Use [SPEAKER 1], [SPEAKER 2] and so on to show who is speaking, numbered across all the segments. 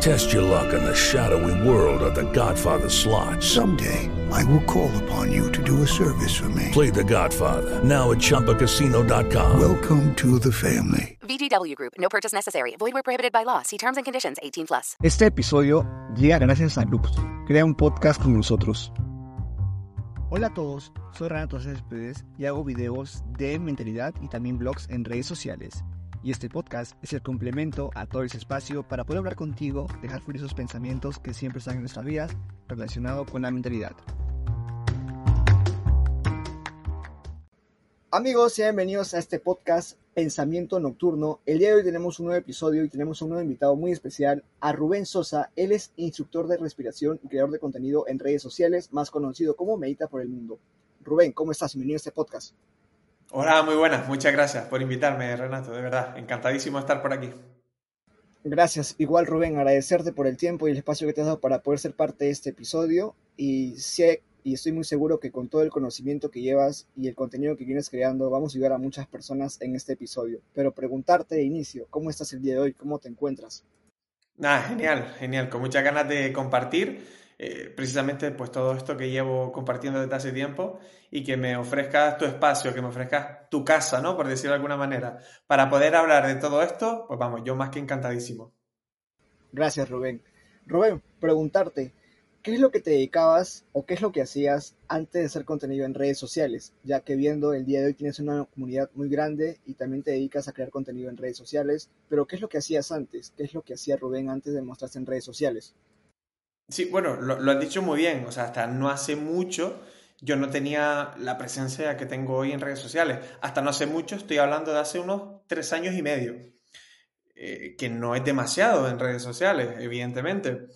[SPEAKER 1] Test your luck in the shadowy world of The Godfather slot.
[SPEAKER 2] Someday, I will call upon you to do a service for me.
[SPEAKER 1] Play The Godfather now at ChumbaCasino.com.
[SPEAKER 2] Welcome to the family.
[SPEAKER 3] VGW Group. No purchase necessary. Void where prohibited by law. See terms and conditions. 18 plus.
[SPEAKER 4] Este episodio llega gracias a Loops. Crea un podcast con nosotros. Hola a todos, soy Renato Céspedes y hago videos de mentalidad y también blogs en redes sociales. Y este podcast es el complemento a todo ese espacio para poder hablar contigo, dejar fluir esos pensamientos que siempre están en nuestras vidas relacionados con la mentalidad. Amigos, sean bienvenidos a este podcast Pensamiento Nocturno. El día de hoy tenemos un nuevo episodio y tenemos un nuevo invitado muy especial, a Rubén Sosa. Él es instructor de respiración y creador de contenido en redes sociales, más conocido como Medita por el Mundo. Rubén, ¿cómo estás? Bienvenido a este podcast.
[SPEAKER 5] Hola, muy buenas. Muchas gracias por invitarme, Renato. De verdad, encantadísimo estar por aquí.
[SPEAKER 4] Gracias. Igual, Rubén, agradecerte por el tiempo y el espacio que te has dado para poder ser parte de este episodio. Y sé y estoy muy seguro que con todo el conocimiento que llevas y el contenido que vienes creando, vamos a ayudar a muchas personas en este episodio. Pero preguntarte de inicio, ¿cómo estás el día de hoy? ¿Cómo te encuentras?
[SPEAKER 5] Nada, genial, genial. Con muchas ganas de compartir eh, precisamente pues todo esto que llevo compartiendo desde hace tiempo y que me ofrezcas tu espacio, que me ofrezcas tu casa, ¿no? Por decirlo de alguna manera. Para poder hablar de todo esto, pues vamos, yo más que encantadísimo.
[SPEAKER 4] Gracias, Rubén. Rubén, preguntarte, ¿qué es lo que te dedicabas o qué es lo que hacías antes de hacer contenido en redes sociales? Ya que viendo el día de hoy tienes una comunidad muy grande y también te dedicas a crear contenido en redes sociales, pero ¿qué es lo que hacías antes? ¿Qué es lo que hacía Rubén antes de mostrarse en redes sociales?
[SPEAKER 5] Sí, bueno, lo, has dicho muy bien. O sea, hasta no hace mucho yo no tenía la presencia que tengo hoy en redes sociales. Hasta no hace mucho, estoy hablando de hace unos tres años y medio. Eh, que no es demasiado en redes sociales, evidentemente.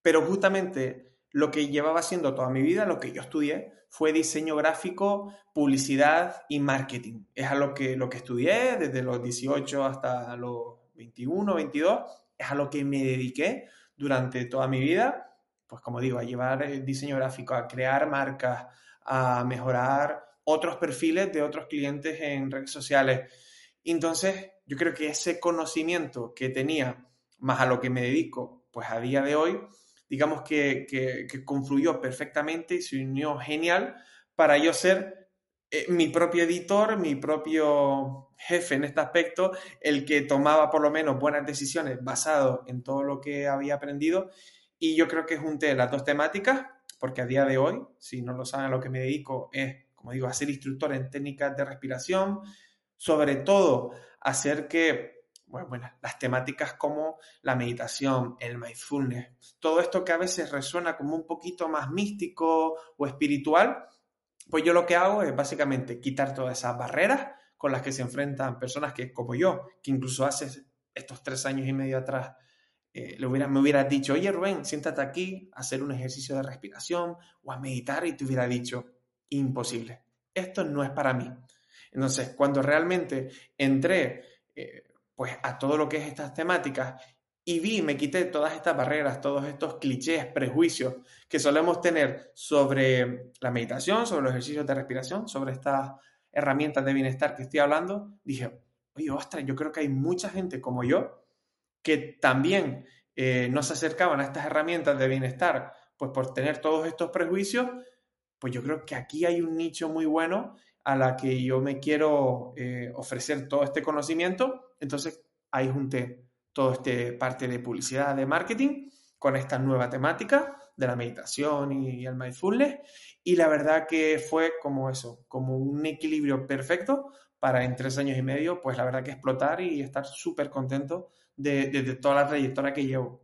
[SPEAKER 5] Pero justamente lo que llevaba haciendo toda mi vida, lo que yo estudié, fue diseño gráfico, publicidad y marketing. Es a lo que, lo que estudié desde los 18 hasta los 21, 22. Es a lo que me dediqué durante toda mi vida, pues como digo, a llevar el diseño gráfico, a crear marcas, a mejorar otros perfiles de otros clientes en redes sociales. Entonces, yo creo que ese conocimiento que tenía, más a lo que me dedico, pues a día de hoy, digamos que, que, que confluyó perfectamente y se unió genial para yo ser eh, mi propio editor, mi propio jefe en este aspecto, el que tomaba por lo menos buenas decisiones basado en todo lo que había aprendido. Y yo creo que junté las dos temáticas, porque a día de hoy, si no lo saben a lo que me dedico, es, como digo, a ser instructor en técnicas de respiración, sobre todo hacer que, bueno, las temáticas como la meditación, el mindfulness, todo esto que a veces resuena como un poquito más místico o espiritual, pues yo lo que hago es básicamente quitar todas esas barreras con las que se enfrentan personas que, como yo, que incluso hace estos tres años y medio atrás, eh, hubiera, me hubiera dicho, oye Rubén, siéntate aquí a hacer un ejercicio de respiración o a meditar y te hubiera dicho, imposible, esto no es para mí. Entonces, cuando realmente entré eh, pues a todo lo que es estas temáticas y vi, me quité todas estas barreras, todos estos clichés, prejuicios que solemos tener sobre la meditación, sobre los ejercicios de respiración, sobre estas herramientas de bienestar que estoy hablando, dije, oye, ostras, yo creo que hay mucha gente como yo que también eh, no se acercaban a estas herramientas de bienestar, pues por tener todos estos prejuicios, pues yo creo que aquí hay un nicho muy bueno a la que yo me quiero eh, ofrecer todo este conocimiento, entonces ahí junté todo este parte de publicidad, de marketing, con esta nueva temática de la meditación y el mindfulness. Y la verdad que fue como eso, como un equilibrio perfecto para en tres años y medio, pues la verdad que explotar y estar súper contento de, de, de, toda la trayectoria que llevo.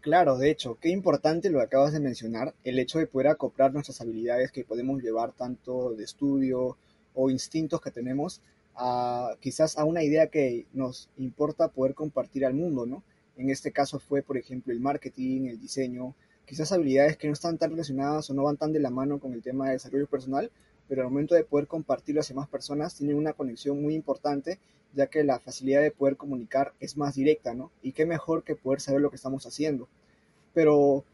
[SPEAKER 4] Claro, de hecho, qué importante lo acabas de mencionar, el hecho de poder acoplar nuestras habilidades que podemos llevar tanto de estudio o instintos que tenemos quizás a una idea que nos importa poder compartir al mundo, ¿no? En este caso fue, por ejemplo, el marketing, el diseño, quizás habilidades que no están tan relacionadas o no van tan de la mano con el tema de desarrollo personal, pero al momento de poder compartirlo hacia más personas tienen una conexión muy importante ya que la facilidad de poder comunicar es más directa, ¿no? Y qué mejor que poder saber lo que estamos haciendo. Pero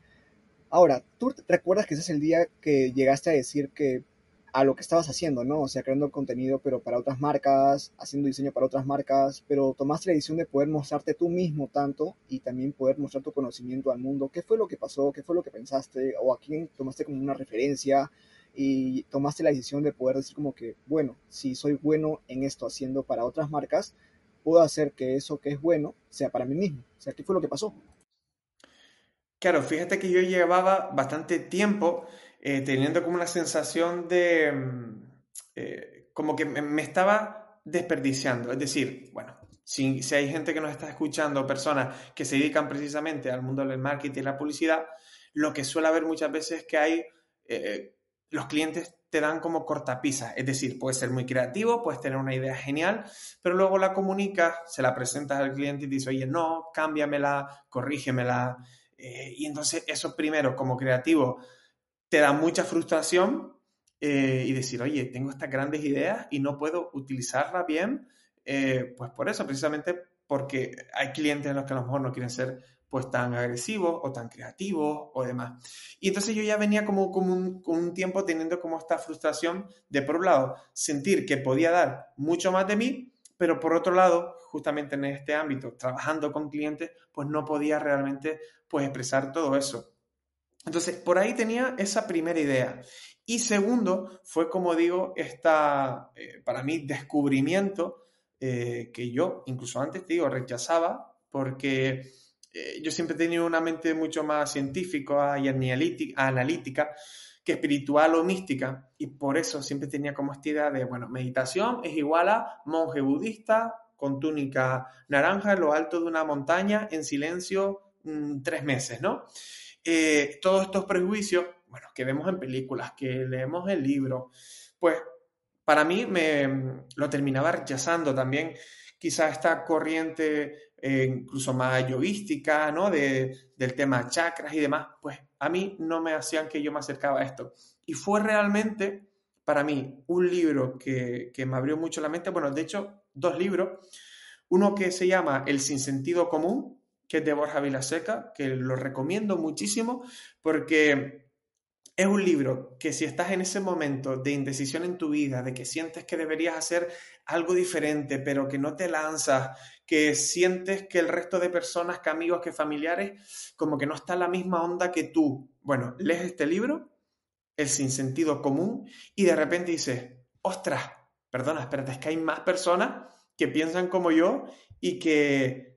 [SPEAKER 4] ahora, ¿tú recuerdas que ese es el día que llegaste a decir que a lo que estabas haciendo, ¿no? O sea, creando contenido, pero para otras marcas, haciendo diseño para otras marcas, pero tomaste la decisión de poder mostrarte tú mismo tanto y también poder mostrar tu conocimiento al mundo. ¿Qué fue lo que pasó? ¿Qué fue lo que pensaste? ¿O a quién tomaste como una referencia? Y tomaste la decisión de poder decir como que, bueno, si soy bueno en esto haciendo para otras marcas, puedo hacer que eso que es bueno sea para mí mismo. O sea, ¿qué fue lo que pasó?
[SPEAKER 5] Claro, fíjate que yo llevaba bastante tiempo eh, teniendo como una sensación de, mm, eh, como que me, estaba desperdiciando. Es decir, bueno, si, si, hay gente que nos está escuchando, personas que se dedican precisamente al mundo del marketing y la publicidad, lo que suele haber muchas veces es que hay, eh, los clientes te dan como cortapisas, es decir, puedes ser muy creativo, puedes tener una idea genial, pero luego la comunicas, se la presentas al cliente y dices, oye, no, cámbiamela, corrígemela. y entonces eso primero, como creativo, te da mucha frustración eh, y decir, oye, tengo estas grandes ideas y no puedo utilizarlas bien, eh, pues por eso, precisamente porque hay clientes en los que a lo mejor no quieren ser pues tan agresivos o tan creativos o demás. Y entonces yo ya venía como, como un, un, tiempo teniendo como esta frustración de, por un lado, sentir que podía dar mucho más de mí, pero por otro lado, justamente en este ámbito, trabajando con clientes, pues no podía realmente pues expresar todo eso. Entonces, por ahí tenía esa primera idea. Y segundo, fue como digo, esta, eh, para mí, descubrimiento eh, que yo, incluso antes, te digo, rechazaba, porque eh, yo siempre he tenido una mente mucho más científica y analítica que espiritual o mística, y por eso siempre tenía como esta idea de, bueno, meditación es igual a monje budista con túnica naranja en lo alto de una montaña en silencio mm, tres meses, ¿no? Eh, todos estos prejuicios, bueno, que vemos en películas, que leemos en libros, pues para mí me lo terminaba rechazando también quizá esta corriente eh, incluso más yoguística, ¿no? De, del tema chakras y demás, pues a mí no me hacían que yo me acercaba a esto. Y fue realmente para mí un libro que, que me abrió mucho la mente, bueno, de hecho, dos libros, uno que se llama El sinsentido común, que es de Borja Vilaseca, que lo recomiendo muchísimo porque es un libro que si estás en ese momento de indecisión en tu vida, de que sientes que deberías hacer algo diferente, pero que no te lanzas, que sientes que el resto de personas, que amigos, que familiares, como que no está en la misma onda que tú. Bueno, lees este libro, El sinsentido común, y de repente dices, ostras, perdona, espérate, es que hay más personas que piensan como yo y que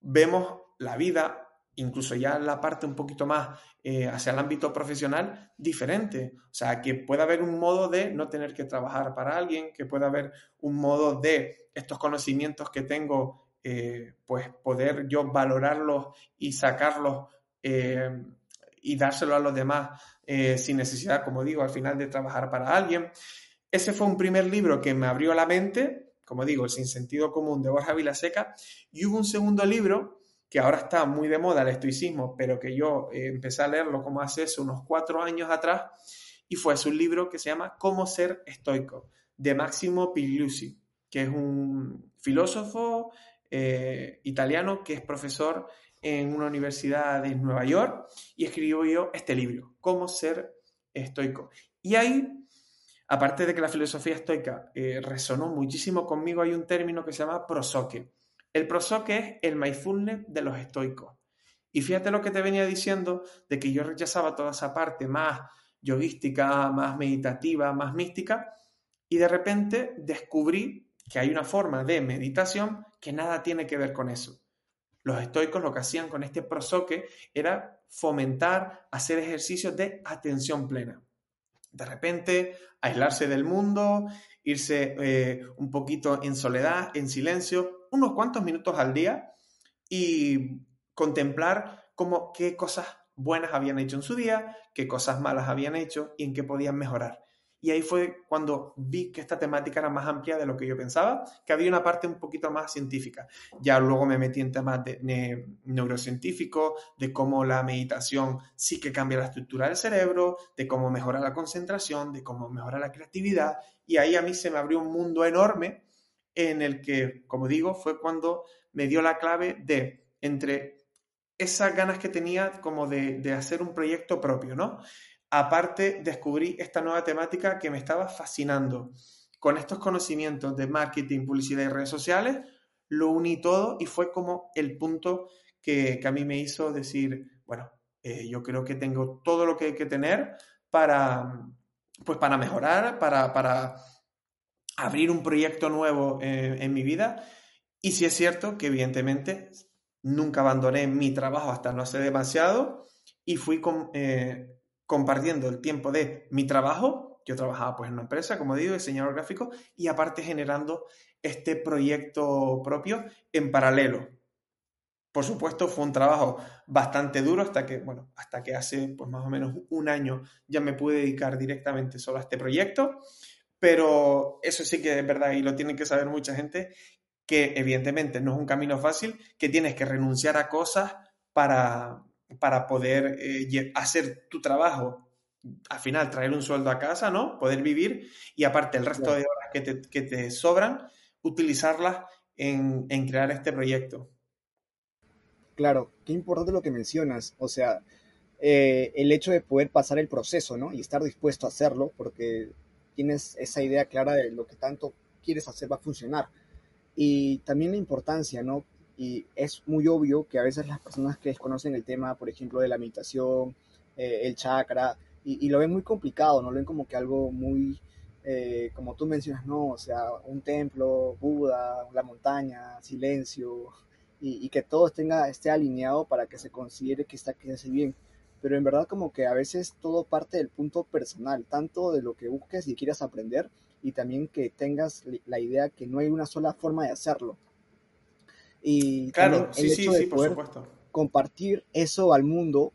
[SPEAKER 5] vemos la vida, incluso ya la parte un poquito más eh, hacia el ámbito profesional, diferente. O sea, que pueda haber un modo de no tener que trabajar para alguien, que pueda haber un modo de estos conocimientos que tengo, eh, pues poder yo valorarlos y sacarlos eh, y dárselo a los demás sin necesidad, como digo, al final de trabajar para alguien. Ese fue un primer libro que me abrió la mente, como digo, el Sin Sentido Común de Borja Vilaseca, y hubo un segundo libro que ahora está muy de moda el estoicismo, pero que yo eh, empecé a leerlo como hace unos cuatro años atrás, y fue un libro que se llama Cómo ser estoico, de Máximo Pigliusi, que es un filósofo eh, italiano que es profesor en una universidad de Nueva York, y escribió yo este libro, Cómo ser estoico. Y ahí, aparte de que la filosofía estoica eh, resonó muchísimo conmigo, hay un término que se llama prosoque el prosoque es el mindfulness de los estoicos. Y fíjate lo que te venía diciendo de que yo rechazaba toda esa parte más yoguística, más meditativa, más mística, y de repente descubrí que hay una forma de meditación que nada tiene que ver con eso. Los estoicos lo que hacían con este prosoque era fomentar, hacer ejercicios de atención plena. De repente, aislarse del mundo, irse eh, un poquito en soledad, en silencio, unos cuantos minutos al día y contemplar cómo, qué cosas buenas habían hecho en su día, qué cosas malas habían hecho y en qué podían mejorar. Y ahí fue cuando vi que esta temática era más amplia de lo que yo pensaba, que había una parte un poquito más científica. Ya luego me metí en temas de, neurocientíficos, de cómo la meditación sí que cambia la estructura del cerebro, de cómo mejora la concentración, de cómo mejora la creatividad. Y ahí a mí se me abrió un mundo enorme en el que, como digo, fue cuando me dio la clave de entre esas ganas que tenía como de, de hacer un proyecto propio, ¿no? Aparte, descubrí esta nueva temática que me estaba fascinando. Con estos conocimientos de marketing, publicidad y redes sociales, lo uní todo y fue como el punto que, que a mí me hizo decir, bueno, eh, yo creo que tengo todo lo que hay que tener para, pues para mejorar, para, para abrir un proyecto nuevo eh, en mi vida. Y sí es cierto que evidentemente nunca abandoné mi trabajo hasta no hace demasiado y fui eh, compartiendo el tiempo de mi trabajo. Yo trabajaba pues en una empresa, como digo, diseñador gráfico, y aparte generando este proyecto propio en paralelo. Por supuesto, fue un trabajo bastante duro hasta que, bueno, hasta que hace pues más o menos un año ya me pude dedicar directamente solo a este proyecto, pero eso sí que es verdad y lo tiene que saber mucha gente, que evidentemente no es un camino fácil, que tienes que renunciar a cosas para, para poder eh, hacer tu trabajo, al final traer un sueldo a casa, ¿no? Poder vivir y aparte el resto de horas que te, que te sobran, utilizarlas en, en crear este proyecto.
[SPEAKER 4] Claro, qué importante lo que mencionas. O sea, eh, el hecho de poder pasar el proceso, ¿no? Y estar dispuesto a hacerlo, porque tienes esa idea clara de lo que tanto quieres hacer va a funcionar. Y también la importancia, ¿no? Y es muy obvio que a veces las personas que desconocen el tema, por ejemplo, de la meditación, eh, el chakra, y, lo ven muy complicado, ¿no? Lo ven como que algo muy, eh, como tú mencionas, ¿no? O sea, un templo, Buda, la montaña, silencio, y, que todo esté alineado para que se considere que está que bien. Pero en verdad como que a veces todo parte del punto personal, tanto de lo que busques y quieras aprender y también que tengas la idea que no hay una sola forma de hacerlo. Y
[SPEAKER 5] claro, sí, sí, sí, por supuesto.
[SPEAKER 4] compartir eso al mundo,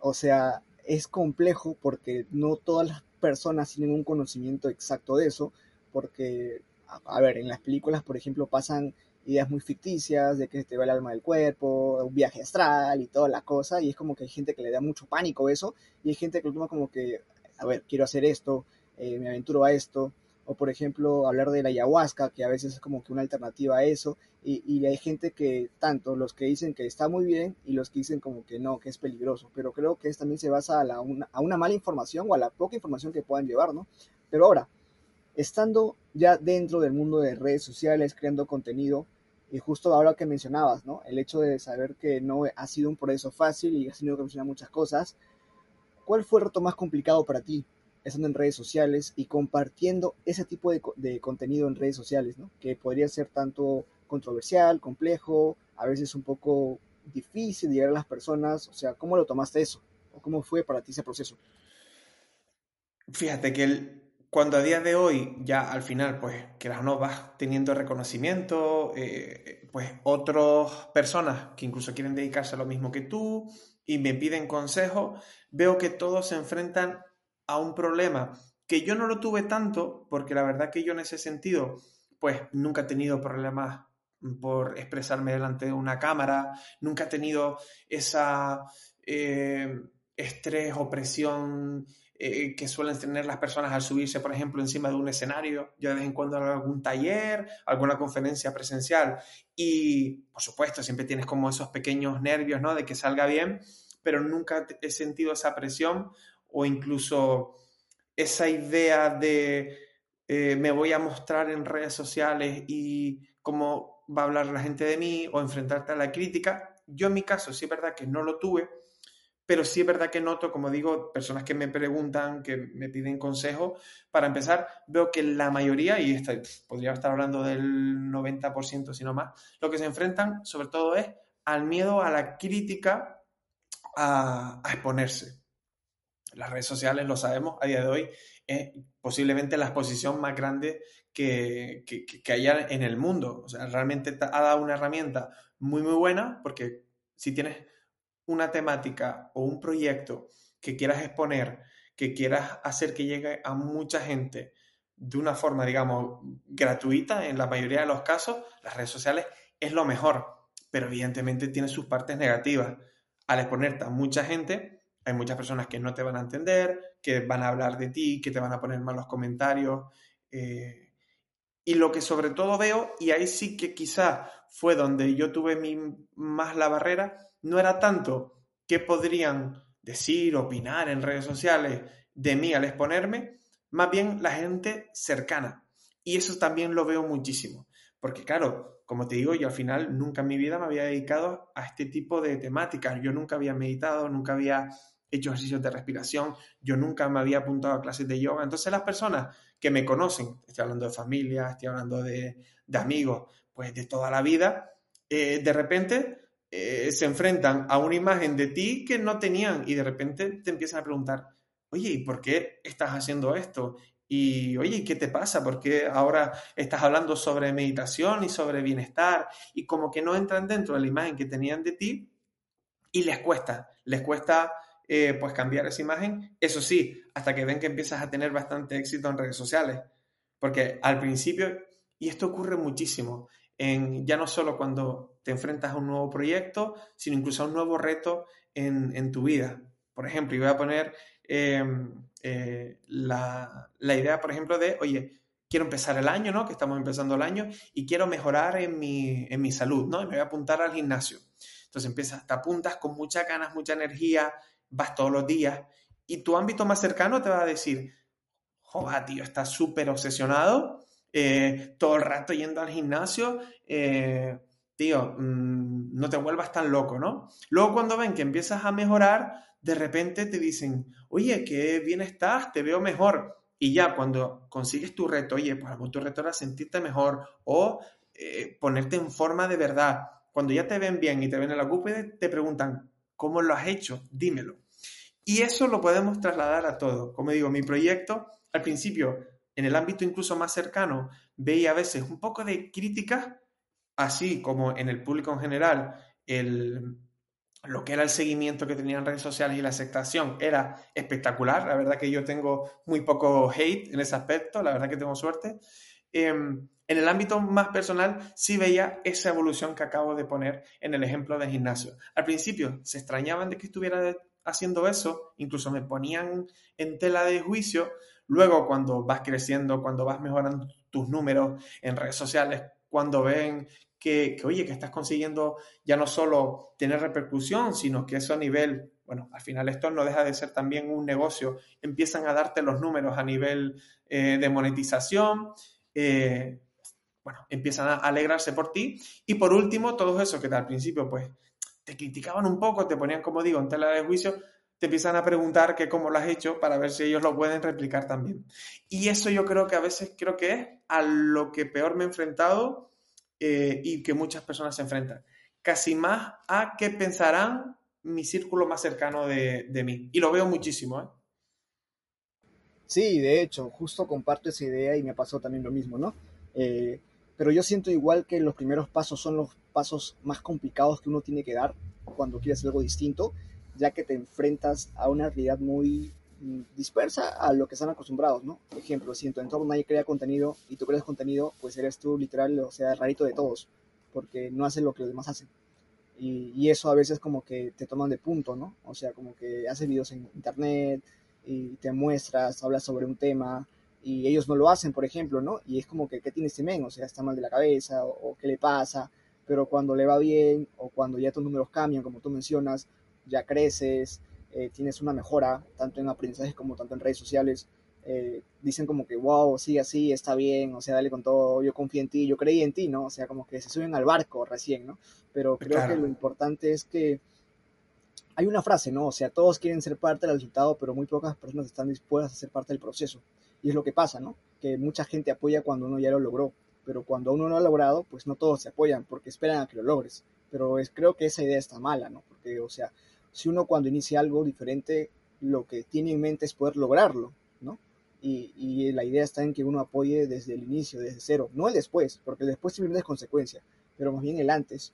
[SPEAKER 4] o sea, es complejo porque no todas las personas tienen un conocimiento exacto de eso, porque, a ver, en las películas, por ejemplo, pasan ideas muy ficticias de que te va el alma del cuerpo, un viaje astral y toda la cosa, y es como que hay gente que le da mucho pánico eso, y hay gente que lo toma como que, a ver, quiero hacer esto, eh, me aventuro a esto, o por ejemplo hablar de la ayahuasca, que a veces es como que una alternativa a eso, y, y, hay gente que, tanto los que dicen que está muy bien y los que dicen como que no, que es peligroso, pero creo que esto también se basa a, la, una, a una mala información o a la poca información que puedan llevar, ¿no? Pero ahora, estando ya dentro del mundo de redes sociales, creando contenido, y justo ahora que mencionabas, ¿no? El hecho de saber que no ha sido un proceso fácil y has tenido que mencionar muchas cosas. ¿Cuál fue el reto más complicado para ti estando en redes sociales y compartiendo ese tipo de, contenido en redes sociales, ¿no? Que podría ser tanto controversial, complejo, a veces un poco difícil llegar a las personas. O sea, ¿cómo lo tomaste eso? ¿O cómo fue para ti ese proceso?
[SPEAKER 5] Fíjate que el, cuando a día de hoy ya al final, pues, que las no vas teniendo reconocimiento, eh, pues otras personas que incluso quieren dedicarse a lo mismo que tú y me piden consejo, veo que todos se enfrentan a un problema que yo no lo tuve tanto, porque la verdad que yo en ese sentido, pues nunca he tenido problemas por expresarme delante de una cámara, nunca he tenido esa eh, estrés o presión eh, que suelen tener las personas al subirse, por ejemplo, encima de un escenario. Yo de vez en cuando hago algún taller, alguna conferencia presencial y, por supuesto, siempre tienes como esos pequeños nervios, ¿no? De que salga bien, pero nunca he sentido esa presión o incluso esa idea de eh, me voy a mostrar en redes sociales y cómo va a hablar la gente de mí o enfrentarte a la crítica. Yo en mi caso sí es verdad que no lo tuve, pero sí es verdad que noto, como digo, personas que me preguntan, que me piden consejo. Para empezar, veo que la mayoría, y esta, podría estar hablando del 90%, si no más, lo que se enfrentan sobre todo es al miedo a la crítica, a, exponerse. Las redes sociales, lo sabemos, a día de hoy es posiblemente la exposición más grande que, que, que haya en el mundo. O sea, realmente ha dado una herramienta muy, muy buena porque si tienes una temática o un proyecto que quieras exponer, que quieras hacer que llegue a mucha gente de una forma, digamos, gratuita, en la mayoría de los casos, las redes sociales es lo mejor, pero evidentemente tiene sus partes negativas. Al exponerte a mucha gente, hay muchas personas que no te van a entender, que van a hablar de ti, que te van a poner malos comentarios. Eh, Y lo que sobre todo veo, y ahí sí que quizá fue donde yo tuve mi, más la barrera, no era tanto qué podrían decir, opinar en redes sociales de mí al exponerme, más bien la gente cercana. Y eso también lo veo muchísimo. Porque claro, como te digo, yo al final nunca en mi vida me había dedicado a este tipo de temáticas. Yo nunca había meditado, nunca había hecho ejercicios de respiración, yo nunca me había apuntado a clases de yoga. Entonces las personas que me conocen, estoy hablando de familia, estoy hablando de, amigos, pues de toda la vida, eh, de repente eh, se enfrentan a una imagen de ti que no tenían y de repente te empiezan a preguntar, oye, ¿y por qué estás haciendo esto? Y oye, ¿qué te pasa? Porque ahora estás hablando sobre meditación y sobre bienestar y como que no entran dentro de la imagen que tenían de ti y les cuesta, les cuesta eh, pues cambiar esa imagen. Eso sí, hasta que ven que empiezas a tener bastante éxito en redes sociales. Porque al principio, y esto ocurre muchísimo, en, ya no solo cuando te enfrentas a un nuevo proyecto, sino incluso a un nuevo reto en, tu vida. Por ejemplo, y voy a poner em, eh, la, idea, por ejemplo, de, oye, quiero empezar el año, ¿no? Que estamos empezando el año y quiero mejorar en mi, en mi salud, ¿no? Y me voy a apuntar al gimnasio. Entonces empiezas, te apuntas con muchas ganas, mucha energía, vas todos los días y tu ámbito más cercano te va a decir, joder, tío, estás súper obsesionado, eh, todo el rato yendo al gimnasio, eh, tío, mm, no te vuelvas tan loco, ¿no? Luego cuando ven que empiezas a mejorar, de repente te dicen, oye, qué bien estás, te veo mejor. Y ya cuando consigues tu reto, oye, pues tu reto era sentirte mejor o eh, ponerte en forma de verdad. Cuando ya te ven bien y te ven en la cúpide, te preguntan, ¿Cómo lo has hecho? Dímelo. Y eso lo podemos trasladar a todo. Como digo, mi proyecto, al principio, en el ámbito incluso más cercano, veía a veces un poco de crítica, así como en el público en general, el, lo que era el seguimiento que tenían redes sociales y la aceptación era espectacular. La verdad que yo tengo muy poco hate en ese aspecto, la verdad que tengo suerte. Em, en el ámbito más personal, sí veía esa evolución que acabo de poner en el ejemplo del gimnasio. Al principio se extrañaban de que estuviera haciendo eso, incluso me ponían en tela de juicio. Luego, cuando vas creciendo, cuando vas mejorando tus números en redes sociales, cuando ven que, oye, que estás consiguiendo ya no solo tener repercusión, sino que eso a nivel, bueno, al final esto no deja de ser también un negocio, empiezan a darte los números a nivel eh, de monetización. Eh, bueno, empiezan a alegrarse por ti. Y por último, todos esos que al principio, pues, te criticaban un poco, te ponían, como digo, en tela de juicio, te empiezan a preguntar que cómo lo has hecho para ver si ellos lo pueden replicar también. Y eso yo creo que a veces creo que es a lo que peor me he enfrentado eh, y que muchas personas se enfrentan. Casi más a qué pensarán mi círculo más cercano de, de mí. Y lo veo muchísimo, ¿eh?
[SPEAKER 4] Sí, de hecho, justo comparto esa idea y me pasó también lo mismo, ¿no? Eh, pero yo siento igual que los primeros pasos son los pasos más complicados que uno tiene que dar cuando quiere hacer algo distinto, ya que te enfrentas a una realidad muy dispersa a lo que están acostumbrados, ¿no? Ejemplo, si en tu entorno nadie crea contenido y tú creas contenido, pues eres tú literal, o sea, rarito de todos, porque no haces lo que los demás hacen. Y, eso a veces como que te toman de punto, ¿no? O sea, como que haces videos en internet y te muestras, hablas sobre un tema, y ellos no lo hacen, por ejemplo, ¿no? Y es como que, ¿qué tiene este men? O sea, está mal de la cabeza, o, qué le pasa, pero cuando le va bien, o cuando ya tus números cambian, como tú mencionas, ya creces, eh, tienes una mejora, tanto en aprendizaje como tanto en redes sociales, eh, dicen como que, wow, sigue así, está bien, o sea, dale con todo, yo confío en ti, yo creí en ti, ¿no? O sea, como que se suben al barco recién, ¿no? Pero creo que lo importante es que hay una frase, ¿no? O sea, todos quieren ser parte del resultado, pero muy pocas personas están dispuestas a ser parte del proceso. Y es lo que pasa, ¿no? Que mucha gente apoya cuando uno ya lo logró, pero cuando uno no lo ha logrado, pues no todos se apoyan porque esperan a que lo logres. Pero es, creo que esa idea está mala, ¿no? Porque, o sea, si uno cuando inicia algo diferente, lo que tiene en mente es poder lograrlo, ¿no? Y, y, la idea está en que uno apoye desde el inicio, desde cero, no el después, porque el después simplemente es consecuencia, pero más bien el antes.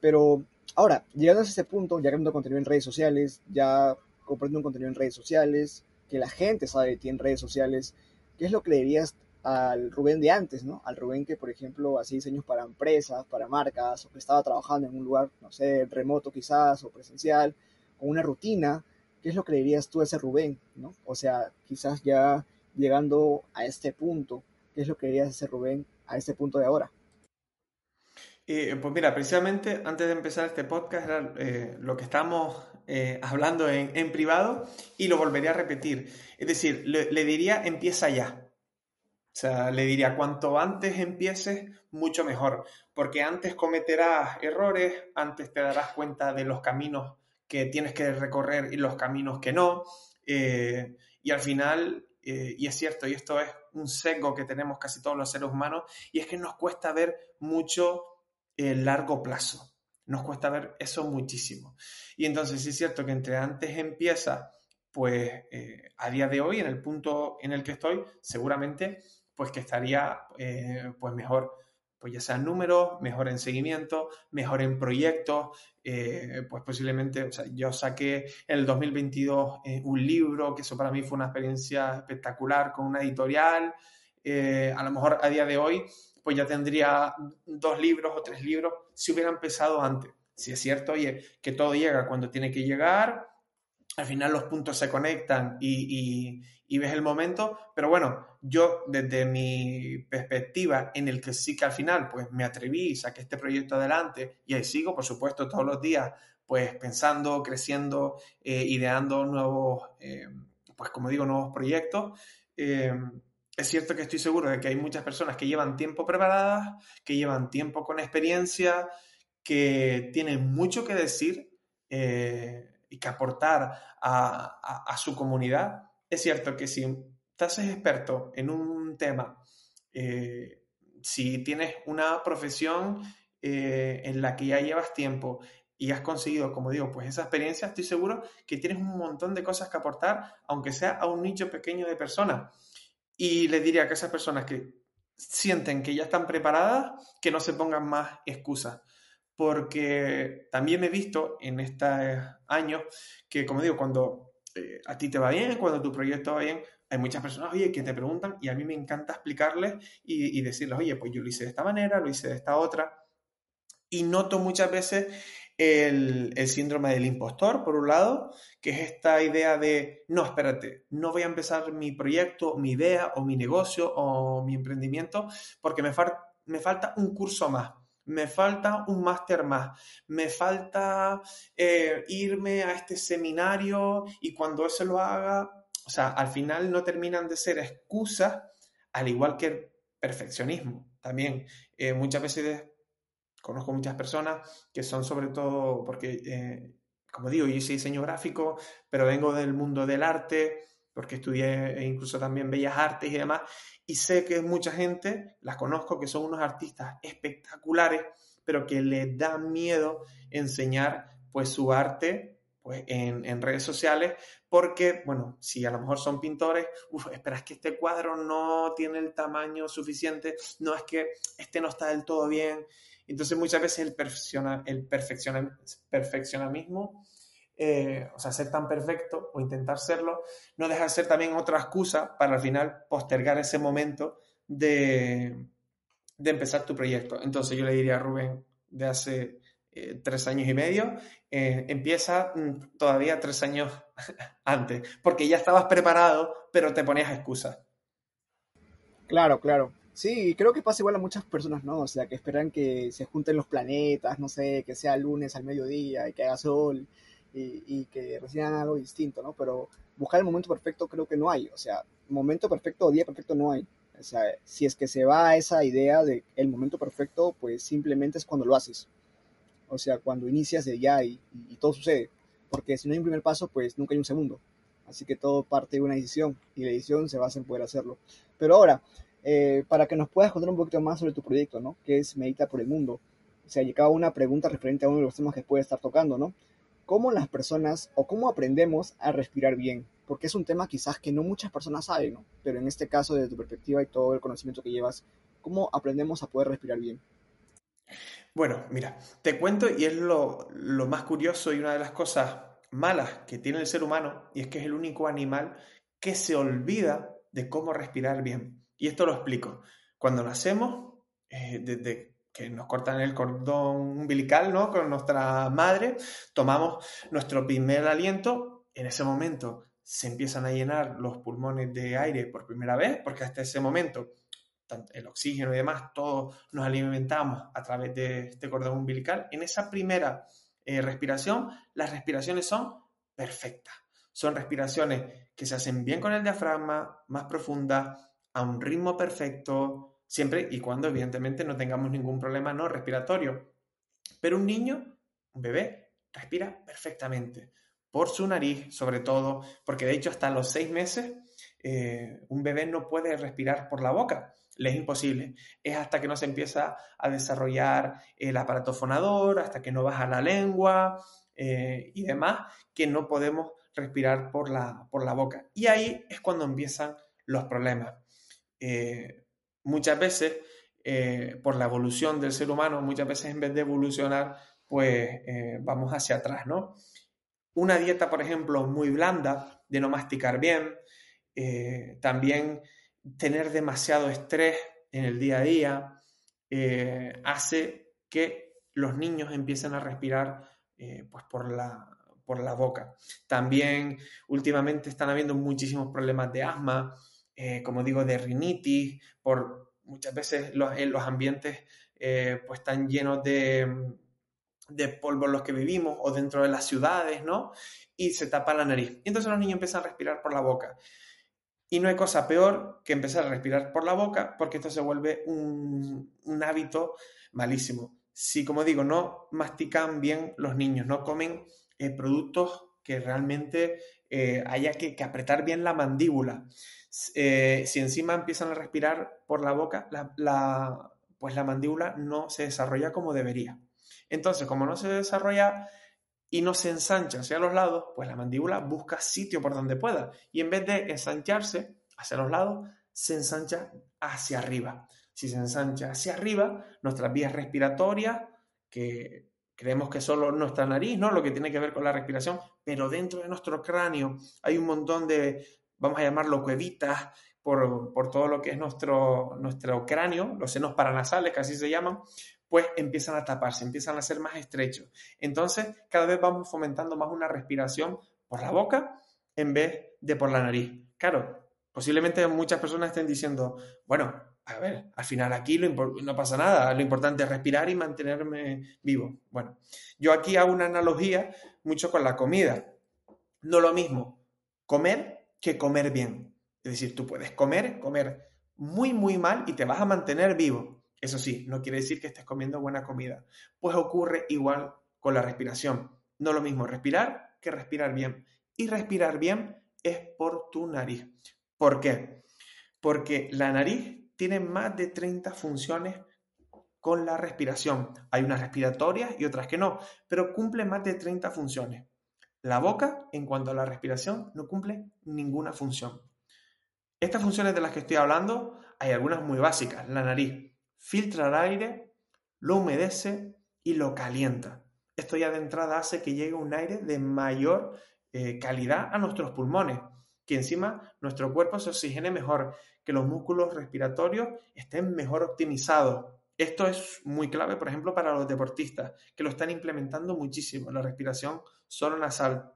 [SPEAKER 4] Pero ahora, llegando a ese punto, ya creando contenido en redes sociales, ya comprando un contenido en redes sociales, que la gente sabe de ti en redes sociales, ¿qué es lo que le dirías al Rubén de antes, ¿no? Al Rubén que, por ejemplo, hacía diseños para empresas, para marcas, o que estaba trabajando en un lugar, no sé, remoto quizás, o presencial, con una rutina, ¿qué es lo que le dirías tú a ese Rubén, ¿no? O sea, quizás ya llegando a este punto, ¿Qué es lo que querías hacer, Rubén, a este punto de ahora?
[SPEAKER 5] Pues mira, precisamente antes de empezar este podcast era eh, lo que estamos eh, hablando en, privado y lo volvería a repetir. Es decir, le, diría empieza ya. O sea, le diría cuanto antes empieces, mucho mejor, porque antes cometerás errores, antes te darás cuenta de los caminos que tienes que recorrer y los caminos que no. y al final, y es cierto, y esto es un sesgo que tenemos casi todos los seres humanos, y es que nos cuesta ver mucho el largo plazo. Nos cuesta ver eso muchísimo. Y entonces sí es cierto que entre antes empieza, pues eh, a día de hoy, en el punto en el que estoy, seguramente pues que estaría eh, pues mejor, pues ya sea en números, mejor en seguimiento, mejor en proyectos, eh, pues posiblemente, o sea, yo saqué en el 2022 un libro, que eso para mí fue una experiencia espectacular con una editorial, a lo mejor a día de hoy pues ya tendría dos libros o tres libros si hubiera empezado antes. Si es cierto, oye, que todo llega cuando tiene que llegar, al final los puntos se conectan y, ves el momento, pero bueno, yo desde mi perspectiva en el que sí que al final pues me atreví, saqué este proyecto adelante y ahí sigo, por supuesto, todos los días pues pensando, creciendo, eh, ideando nuevos, eh, pues como digo, nuevos proyectos. Eh, es cierto que estoy seguro de que hay muchas personas que llevan tiempo preparadas, que llevan tiempo con experiencia, que tienen mucho que decir eh, y que aportar a, su comunidad. Es cierto que si estás experto en un tema, eh, si tienes una profesión eh, en la que ya llevas tiempo y has conseguido, como digo, pues esa experiencia, estoy seguro que tienes un montón de cosas que aportar, aunque sea a un nicho pequeño de personas. Y les diría que esas personas que sienten que ya están preparadas, que no se pongan más excusas. Porque también he visto en estos años que, como digo, cuando eh, a ti te va bien, cuando tu proyecto va bien, hay muchas personas, oye, que te preguntan y a mí me encanta explicarles y, y decirles, oye, pues yo lo hice de esta manera, lo hice de esta otra. Y noto muchas veces el, síndrome del impostor, por un lado, que es esta idea de, no, espérate, no voy a empezar mi proyecto, mi idea o mi negocio o mi emprendimiento porque me falta un curso más, me falta un máster más, me falta eh, irme a este seminario y cuando eso lo haga, o sea, al final no terminan de ser excusas, al igual que el perfeccionismo también. Eh, muchas veces Conozco muchas personas que son sobre todo, porque, eh, como digo, yo hice diseño gráfico, pero vengo del mundo del arte, porque estudié incluso también bellas artes y demás, y sé que mucha gente, las conozco, que son unos artistas espectaculares, pero que les da miedo enseñar pues su arte pues, en, en, redes sociales, porque, bueno, si a lo mejor son pintores, uf, espera, es que este cuadro no tiene el tamaño suficiente, no es que este no está del todo bien, entonces muchas veces el, perfecciona, el perfeccionamismo, eh, o sea, ser tan perfecto o intentar serlo, no deja de ser también otra excusa para al final postergar ese momento de, empezar tu proyecto. Entonces yo le diría a Rubén de hace eh, tres años y medio, eh, empieza mm, todavía tres años antes, porque ya estabas preparado, pero te ponías excusas.
[SPEAKER 4] Claro, claro. Sí, creo que pasa igual a muchas personas, ¿no? O sea, que esperan que se junten los planetas, no sé, que sea lunes al mediodía y que haga sol y, que reciban algo distinto, ¿no? Pero buscar el momento perfecto creo que no hay. O sea, momento perfecto o día perfecto no hay. O sea, si es que se va a esa idea de el momento perfecto, pues simplemente es cuando lo haces. O sea, cuando inicias de ya y, y todo sucede. Porque si no hay un primer paso, pues nunca hay un segundo. Así que todo parte de una decisión y la decisión se basa en poder hacerlo. Pero ahora, eh, para que nos puedas contar un poquito más sobre tu proyecto, ¿no? Que es Medita por el Mundo. O sea, llegaba una pregunta referente a uno de los temas que puede estar tocando, ¿no? ¿Cómo las personas o cómo aprendemos a respirar bien? Porque es un tema quizás que no muchas personas saben, ¿no? Pero en este caso, desde tu perspectiva y todo el conocimiento que llevas, ¿cómo aprendemos a poder respirar bien?
[SPEAKER 5] Bueno, mira, te cuento y es lo, más curioso y una de las cosas malas que tiene el ser humano, y es que es el único animal que se olvida de cómo respirar bien. Y esto lo explico. Cuando nacemos, eh, desde que nos cortan el cordón umbilical, ¿no? Con nuestra madre, tomamos nuestro primer aliento. En ese momento se empiezan a llenar los pulmones de aire por primera vez, porque hasta ese momento el oxígeno y demás, todos nos alimentamos a través de este cordón umbilical. En esa primera eh, respiración, las respiraciones son perfectas. Son respiraciones que se hacen bien con el diafragma, más profundas, a un ritmo perfecto, siempre y cuando evidentemente no tengamos ningún problema no respiratorio. Pero un niño, un bebé, respira perfectamente por su nariz, sobre todo, porque de hecho hasta los seis meses eh, un bebé no puede respirar por la boca, le es imposible. Es hasta que no se empieza a desarrollar el aparato fonador, hasta que no baja la lengua eh, y demás, que no podemos respirar por la, por la boca. Y ahí es cuando empiezan los problemas. Eh, muchas veces, por la evolución del ser humano, muchas veces en vez de evolucionar, pues vamos hacia atrás, ¿no? Una dieta, por ejemplo, muy blanda, de no masticar bien, eh, también tener demasiado estrés en el día a día, eh, hace que los niños empiecen a respirar eh, pues por, la, por la boca. También últimamente están habiendo muchísimos problemas de asma, como digo, de rinitis, por muchas veces los, los ambientes pues están llenos de de polvo en los que vivimos o dentro de las ciudades, ¿no? Y se tapa la nariz. Y entonces los niños empiezan a respirar por la boca. Y no hay cosa peor que empezar a respirar por la boca porque esto se vuelve un, hábito malísimo. Si, como digo, no mastican bien los niños, no comen eh, productos que realmente eh, haya que, apretar bien la mandíbula. Eh, si encima empiezan a respirar por la boca, la, pues la mandíbula no se desarrolla como debería. Entonces, como no se desarrolla y no se ensancha hacia los lados, pues la mandíbula busca sitio por donde pueda. Y en vez de ensancharse hacia los lados, se ensancha hacia arriba. Si se ensancha hacia arriba, nuestras vías respiratorias, que creemos que solo nuestra nariz, ¿no? Lo que tiene que ver con la respiración, pero dentro de nuestro cráneo hay un montón de, vamos a llamarlo cuevitas, por, por todo lo que es nuestro, nuestro cráneo, los senos paranasales, que así se llaman, pues empiezan a taparse, empiezan a ser más estrechos. Entonces, cada vez vamos fomentando más una respiración por la boca en vez de por la nariz. Claro, posiblemente muchas personas estén diciendo, bueno, a ver, al final aquí no pasa nada, lo importante es respirar y mantenerme vivo. Bueno, yo aquí hago una analogía mucho con la comida. No lo mismo comer que comer bien. Es decir, tú puedes comer, comer muy, muy mal y te vas a mantener vivo. Eso sí, no quiere decir que estés comiendo buena comida. Pues ocurre igual con la respiración. No lo mismo respirar que respirar bien. Y respirar bien es por tu nariz. ¿Por qué? Porque la nariz tiene más de 30 funciones con la respiración. Hay unas respiratorias y otras que no, pero cumple más de 30 funciones. La boca, en cuanto a la respiración, no cumple ninguna función. Estas funciones de las que estoy hablando, hay algunas muy básicas. La nariz filtra el aire, lo humedece y lo calienta. Esto ya de entrada hace que llegue un aire de mayor eh, calidad a nuestros pulmones, que encima nuestro cuerpo se oxigene mejor, que los músculos respiratorios estén mejor optimizados. Esto es muy clave, por ejemplo, para los deportistas, que lo están implementando muchísimo, la respiración solo nasal.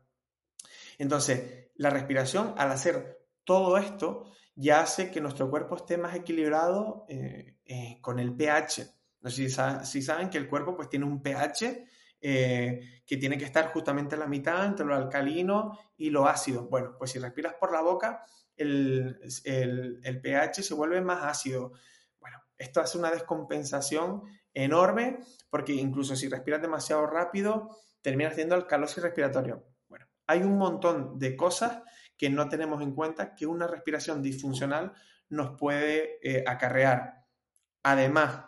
[SPEAKER 5] Entonces, la respiración, al hacer todo esto, ya hace que nuestro cuerpo esté más equilibrado eh, eh, con el pH. Si, saben que el cuerpo pues tiene un pH eh, que tiene que estar justamente en la mitad entre lo alcalino y lo ácido. Bueno, pues si respiras por la boca, el, el pH se vuelve más ácido. Bueno, esto hace una descompensación enorme porque incluso si respiras demasiado rápido, terminas teniendo alcalosis respiratorio. Bueno, hay un montón de cosas que no tenemos en cuenta que una respiración disfuncional nos puede eh, acarrear. Además,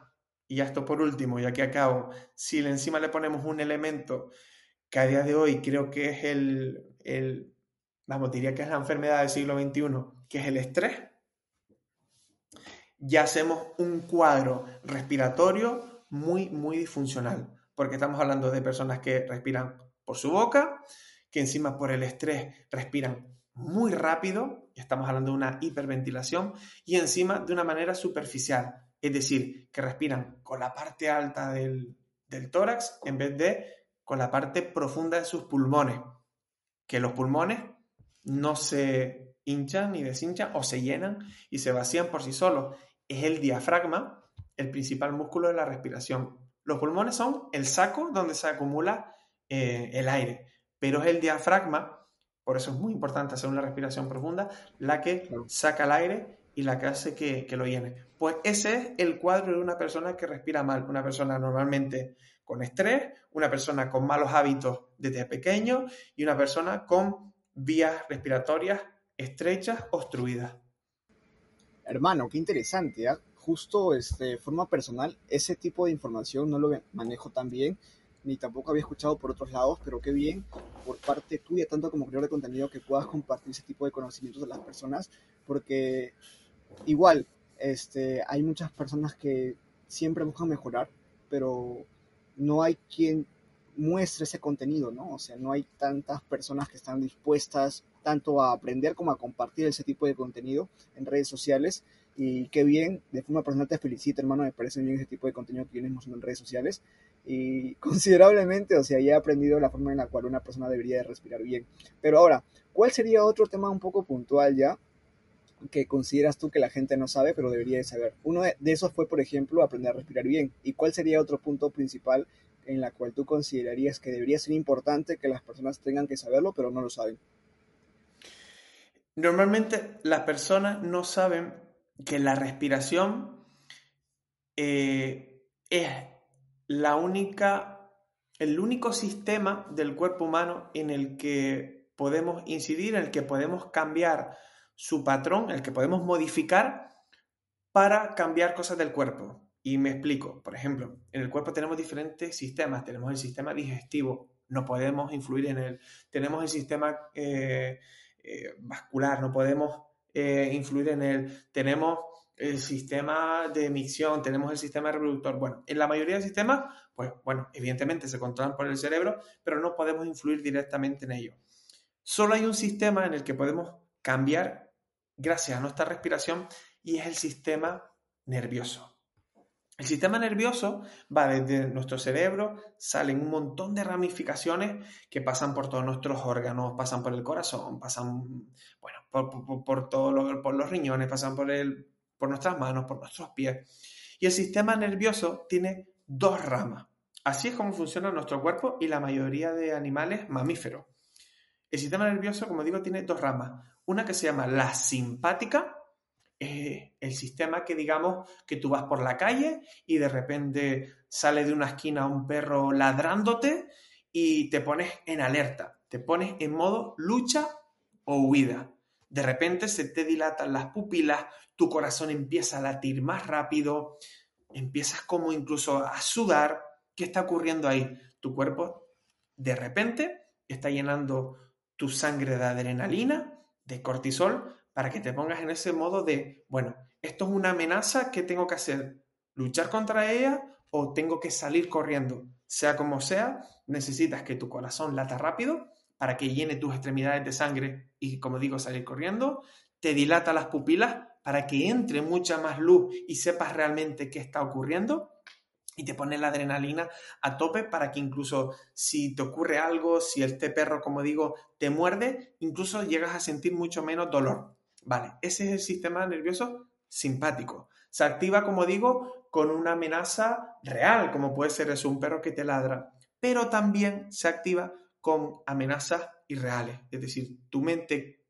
[SPEAKER 5] y esto por último, y aquí acabo, si encima le ponemos un elemento que a día de hoy creo que es el, el, vamos, diría que es la enfermedad del siglo XXI, que es el estrés, ya hacemos un cuadro respiratorio muy, muy disfuncional, porque estamos hablando de personas que respiran por su boca, que encima por el estrés respiran muy rápido, estamos hablando de una hiperventilación, y encima de una manera superficial, es decir, que respiran con la parte alta del, tórax en vez de con la parte profunda de sus pulmones, que los pulmones no se hinchan ni deshinchan o se llenan y se vacían por sí solos. es el diafragma, el principal músculo de la respiración. Los pulmones son el saco donde se acumula eh, el aire, pero es el diafragma, por eso es muy importante hacer una respiración profunda, la que saca el aire y la que hace que, que, lo llene. Pues ese es el cuadro de una persona que respira mal, una persona normalmente con estrés, una persona con malos hábitos desde pequeño y una persona con vías respiratorias estrechas, obstruidas.
[SPEAKER 4] Hermano, qué interesante, ¿eh? Justo este, forma personal, ese tipo de información no lo manejo tan bien, ni tampoco había escuchado por otros lados, pero qué bien por parte tuya, tanto como creador de contenido, que puedas compartir ese tipo de conocimientos a las personas, porque igual, este, hay muchas personas que siempre buscan mejorar, pero no hay quien muestre ese contenido, ¿no? O sea, no hay tantas personas que están dispuestas tanto a aprender como a compartir ese tipo de contenido en redes sociales. Y qué bien, de forma personal te felicito, hermano, me parece bien ese tipo de contenido que vienes mostrando en redes sociales. Y considerablemente, o sea, ya he aprendido la forma en la cual una persona debería de respirar bien. Pero ahora, ¿cuál sería otro tema un poco puntual ya que consideras tú que la gente no sabe, pero debería de saber? Uno de esos fue, por ejemplo, aprender a respirar bien. ¿Y cuál sería otro punto principal en la cual tú considerarías que debería ser importante que las personas tengan que saberlo, pero no lo saben?
[SPEAKER 5] Normalmente las personas no saben que la respiración eh, es la única, el único sistema del cuerpo humano en el que podemos incidir, en el que podemos cambiar su patrón, en el que podemos modificar para cambiar cosas del cuerpo. Y me explico, por ejemplo, en el cuerpo tenemos diferentes sistemas, tenemos el sistema digestivo, no podemos influir en él, tenemos el sistema eh, eh, vascular, no podemos eh, influir en él, tenemos el sistema de emisión, tenemos el sistema reproductor. Bueno, en la mayoría de sistemas, pues bueno, evidentemente se controlan por el cerebro, pero no podemos influir directamente en ello. Solo hay un sistema en el que podemos cambiar gracias a nuestra respiración y es el sistema nervioso. El sistema nervioso va desde nuestro cerebro, salen un montón de ramificaciones que pasan por todos nuestros órganos, pasan por el corazón, pasan, bueno, por, todos los, por los riñones, pasan por, el, por nuestras manos, por nuestros pies. Y el sistema nervioso tiene dos ramas. Así es como funciona nuestro cuerpo y la mayoría de animales mamíferos. El sistema nervioso, como digo, tiene dos ramas. Una que se llama la simpática, el sistema que digamos que tú vas por la calle y de repente sale de una esquina un perro ladrándote y te pones en alerta, te pones en modo lucha o huida. De repente se te dilatan las pupilas, tu corazón empieza a latir más rápido, empiezas como incluso a sudar. ¿Qué está ocurriendo ahí? Tu cuerpo de repente está llenando tu sangre de adrenalina, de cortisol, para que te pongas en ese modo de, bueno, esto es una amenaza, ¿qué tengo que hacer? ¿Luchar contra ella o tengo que salir corriendo? Sea como sea, necesitas que tu corazón lata rápido para que llene tus extremidades de sangre y, como digo, salir corriendo. Te dilata las pupilas para que entre mucha más luz y sepas realmente qué está ocurriendo y te pone la adrenalina a tope para que incluso si te ocurre algo, si este perro, como digo, te muerde, incluso llegas a sentir mucho menos dolor. Vale, ese es el sistema nervioso simpático. Se activa, como digo, con una amenaza real, como puede ser eso, un perro que te ladra, pero también se activa con amenazas irreales. Es decir, tu mente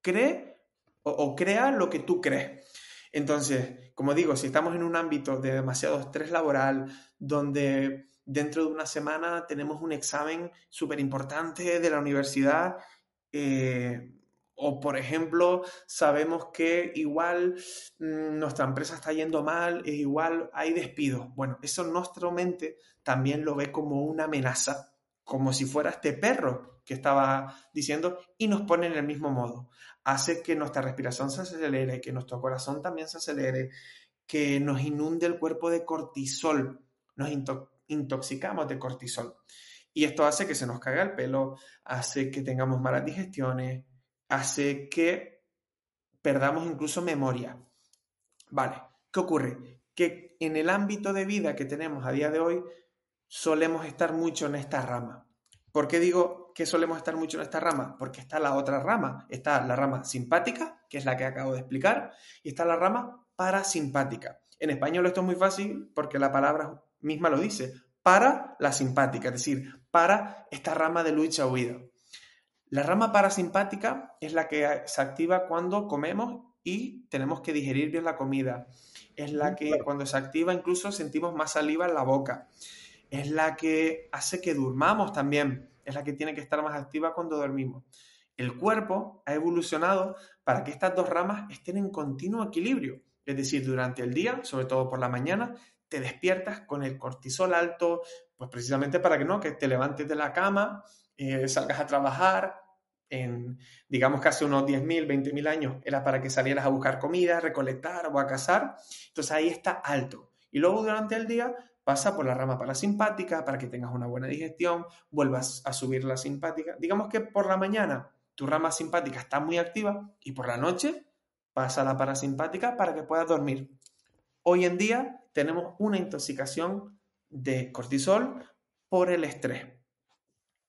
[SPEAKER 5] cree o, crea lo que tú crees. Entonces, como digo, si estamos en un ámbito de demasiado estrés laboral, donde dentro de una semana tenemos un examen súper importante de la universidad, eh, o, por ejemplo, sabemos que igual mm, nuestra empresa está yendo mal, igual hay despidos. Bueno, eso nuestra mente también lo ve como una amenaza, como si fuera este perro que estaba diciendo, y nos pone en el mismo modo. Hace que nuestra respiración se acelere, que nuestro corazón también se acelere, que nos inunde el cuerpo de cortisol, nos intoxicamos de cortisol. Y esto hace que se nos caiga el pelo, hace que tengamos malas digestiones, hace que perdamos incluso memoria. Vale, ¿qué ocurre? Que en el ámbito de vida que tenemos a día de hoy solemos estar mucho en esta rama. ¿Por qué digo que solemos estar mucho en esta rama? Porque está la otra rama. Está la rama simpática, que es la que acabo de explicar, y está la rama parasimpática. En español esto es muy fácil porque la palabra misma lo dice, para la simpática, es decir, para esta rama de lucha-huida. La rama parasimpática es la que se activa cuando comemos y tenemos que digerir bien la comida. Es la que cuando se activa incluso sentimos más saliva en la boca. Es la que hace que durmamos también. Es la que tiene que estar más activa cuando dormimos. El cuerpo ha evolucionado para que estas dos ramas estén en continuo equilibrio. Es decir, durante el día, sobre todo por la mañana, te despiertas con el cortisol alto, pues precisamente para que no, que te levantes de la cama, eh, salgas a trabajar, en, digamos que hace unos 10.000, 20.000 años era para que salieras a buscar comida, recolectar o a cazar. Entonces ahí está alto. Y luego durante el día pasa por la rama parasimpática para que tengas una buena digestión, vuelvas a subir la simpática. Digamos que por la mañana tu rama simpática está muy activa y por la noche pasa la parasimpática para que puedas dormir. Hoy en día tenemos una intoxicación de cortisol por el estrés.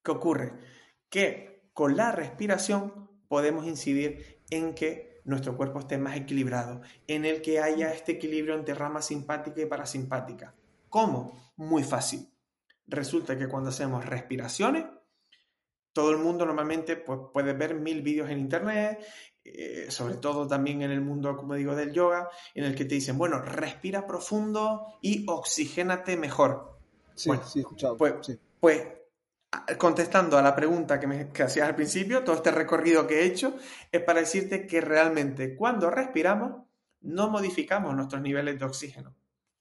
[SPEAKER 5] ¿Qué ocurre? Que con la respiración podemos incidir en que nuestro cuerpo esté más equilibrado, en el que haya este equilibrio entre rama simpática y parasimpática. ¿Cómo? Muy fácil. Resulta que cuando hacemos respiraciones, todo el mundo normalmente pues, puede ver mil vídeos en internet, eh, sobre todo también en el mundo, como digo, del yoga, en el que te dicen, bueno, respira profundo y oxigénate mejor.
[SPEAKER 4] Sí, sí, escuchado.
[SPEAKER 5] Pues,
[SPEAKER 4] sí.
[SPEAKER 5] pues contestando a la pregunta que, me, hacías al principio, todo este recorrido que he hecho es para decirte que realmente cuando respiramos no modificamos nuestros niveles de oxígeno.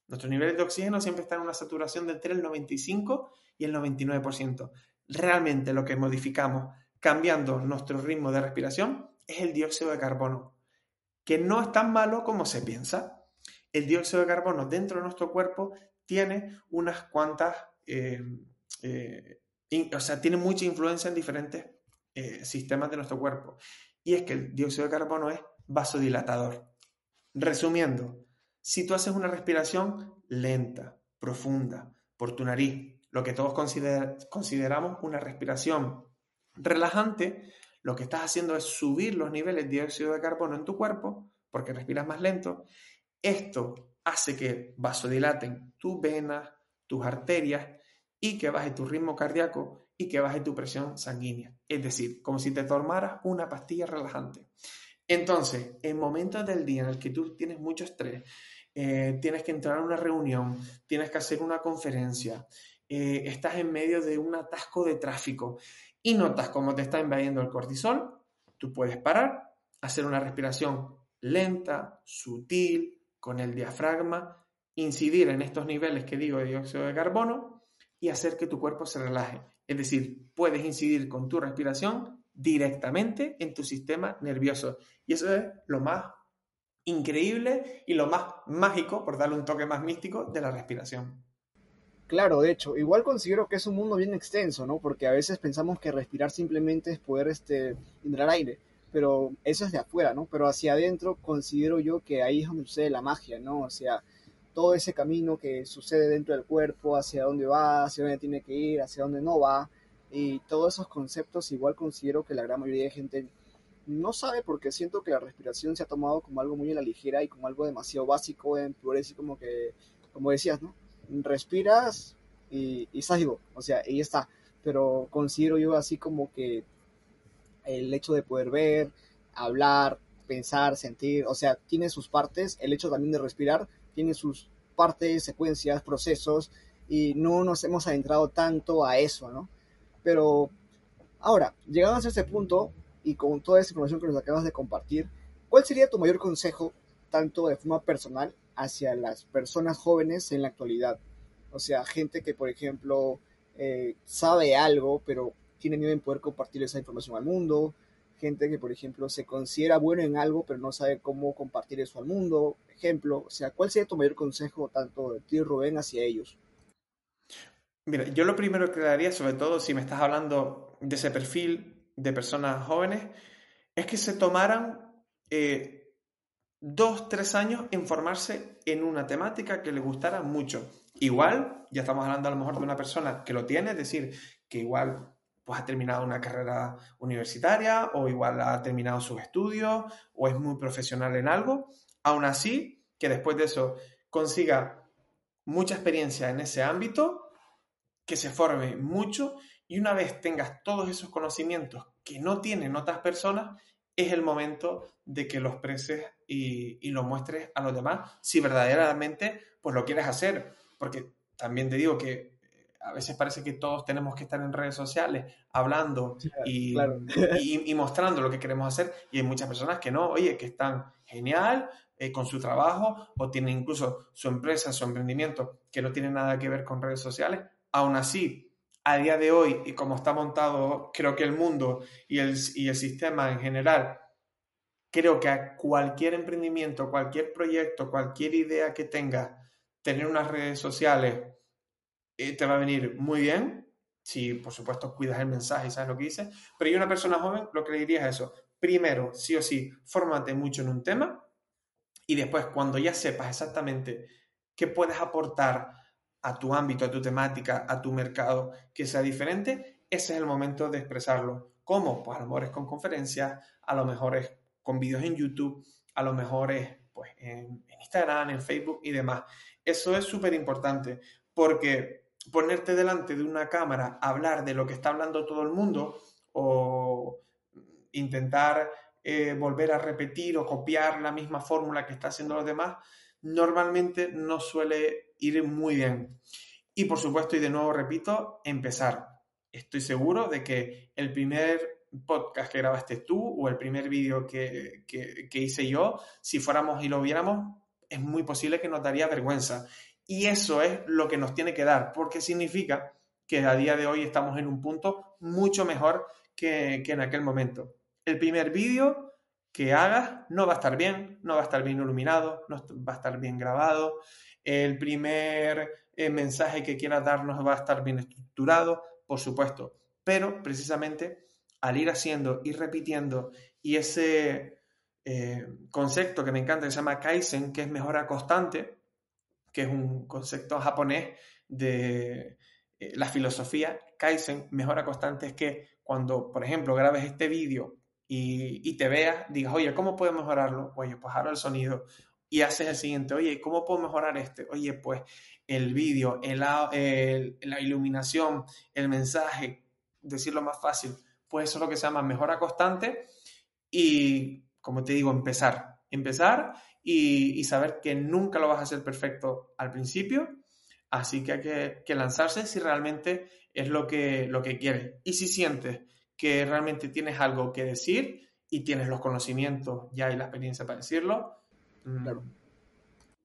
[SPEAKER 5] Nuestros niveles de oxígeno siempre están en una saturación de entre el 95 y el 99%. Realmente lo que modificamos cambiando nuestro ritmo de respiración es el dióxido de carbono, que no es tan malo como se piensa. El dióxido de carbono dentro de nuestro cuerpo tiene unas cuantas eh, eh, o sea, tiene mucha influencia en diferentes eh, sistemas de nuestro cuerpo. Y es que el dióxido de carbono es vasodilatador. Resumiendo, si tú haces una respiración lenta, profunda, por tu nariz, lo que todos consideramos una respiración relajante, lo que estás haciendo es subir los niveles de dióxido de carbono en tu cuerpo, porque respiras más lento. Esto hace que vasodilaten tus venas, tus arterias y que baje tu ritmo cardíaco y que baje tu presión sanguínea. Es decir, como si te tomaras una pastilla relajante. Entonces, en momentos del día en el que tú tienes mucho estrés, eh, tienes que entrar a una reunión, tienes que hacer una conferencia, eh, estás en medio de un atasco de tráfico y notas cómo te está invadiendo el cortisol, tú puedes parar, hacer una respiración lenta, sutil, con el diafragma, incidir en estos niveles que digo de dióxido de carbono y hacer que tu cuerpo se relaje. Es decir, puedes incidir con tu respiración directamente en tu sistema nervioso. Y eso es lo más increíble y lo más mágico, por darle un toque más místico, de la respiración.
[SPEAKER 4] Claro, de hecho, igual considero que es un mundo bien extenso, ¿no? Porque a veces pensamos que respirar simplemente es poder este, entrar aire, pero eso es de afuera, ¿no? Pero hacia adentro considero yo que ahí es donde sucede la magia, ¿no? O sea, todo ese camino que sucede dentro del cuerpo, hacia dónde va, hacia dónde tiene que ir, hacia dónde no va. Y todos esos conceptos igual considero que la gran mayoría de gente no sabe porque siento que la respiración se ha tomado como algo muy a la ligera y como algo demasiado básico en poder decir como que, como decías, ¿no? Respiras y, y salgo, o sea, ahí está. Pero considero yo así como que el hecho de poder ver, hablar, pensar, sentir, o sea, tiene sus partes, el hecho también de respirar tiene sus partes, secuencias, procesos, y no nos hemos adentrado tanto a eso, ¿no? Pero ahora, llegados a ese punto, y con toda esa información que nos acabas de compartir, ¿cuál sería tu mayor consejo, tanto de forma personal, hacia las personas jóvenes en la actualidad? O sea, gente que, por ejemplo, eh, sabe algo, pero tiene miedo en poder compartir esa información al mundo, gente que, por ejemplo, se considera bueno en algo, pero no sabe cómo compartir eso al mundo, ejemplo, o sea, ¿cuál sería tu mayor consejo tanto de ti, Rubén, hacia ellos?
[SPEAKER 5] Mira, yo lo primero que daría, sobre todo si me estás hablando de ese perfil de personas jóvenes, es que se tomaran eh, dos, tres años en formarse en una temática que les gustara mucho. Igual, ya estamos hablando a lo mejor de una persona que lo tiene, es decir, que igual pues ha terminado una carrera universitaria o igual ha terminado sus estudios o es muy profesional en algo, aún así, que después de eso consiga mucha experiencia en ese ámbito, que se forme mucho y una vez tengas todos esos conocimientos que no tienen otras personas, es el momento de que los preses y, y lo muestres a los demás si verdaderamente pues lo quieres hacer. Porque también te digo que a veces parece que todos tenemos que estar en redes sociales hablando y, y, mostrando lo que queremos hacer y hay muchas personas que no, oye, que están genial eh, con su trabajo o tienen incluso su empresa, su emprendimiento que no tiene nada que ver con redes sociales. Aún así, a día de hoy y como está montado, creo que el mundo y el, y el sistema en general, creo que a cualquier emprendimiento, cualquier proyecto, cualquier idea que tenga, tener unas redes sociales te va a venir muy bien. Si, por supuesto, cuidas el mensaje y sabes lo que dices. Pero yo, una persona joven, lo que le diría es eso. Primero, sí o sí, fórmate mucho en un tema. Y después, cuando ya sepas exactamente qué puedes aportar a tu ámbito, a tu temática, a tu mercado, que sea diferente, ese es el momento de expresarlo. ¿Cómo? Pues a lo mejor es con conferencias, a lo mejor es con vídeos en YouTube, a lo mejor es pues, en, en Instagram, en Facebook y demás. Eso es súper importante porque ponerte delante de una cámara, hablar de lo que está hablando todo el mundo o intentar eh, volver a repetir o copiar la misma fórmula que está haciendo los demás, normalmente no suele ir muy bien. Y por supuesto, y de nuevo repito, empezar. Estoy seguro de que el primer podcast que grabaste tú o el primer vídeo que, que hice yo, si fuéramos y lo viéramos, es muy posible que nos daría vergüenza. Y eso es lo que nos tiene que dar, porque significa que a día de hoy estamos en un punto mucho mejor que, en aquel momento. El primer vídeo que hagas no va a estar bien, no va a estar bien iluminado, no va a estar bien grabado. El primer eh, mensaje que quieras darnos va a estar bien estructurado, por supuesto. Pero precisamente al ir haciendo, ir repitiendo y ese eh, concepto que me encanta que se llama Kaizen, que es mejora constante, que es un concepto japonés de eh, la filosofía Kaizen, mejora constante, es que cuando, por ejemplo, grabes este vídeo y, te veas, digas, oye, ¿cómo puedo mejorarlo? Oye, pues ahora el sonido. Y haces el siguiente, oye, ¿cómo puedo mejorar este? Oye, pues el vídeo, el, la iluminación, el mensaje, decirlo más fácil, pues eso es lo que se llama mejora constante y, como te digo, empezar. Empezar y, saber que nunca lo vas a hacer perfecto al principio, así que hay que, lanzarse si realmente es lo que, lo que quieres. Y si sientes que realmente tienes algo que decir y tienes los conocimientos ya y la experiencia para decirlo, mm, claro.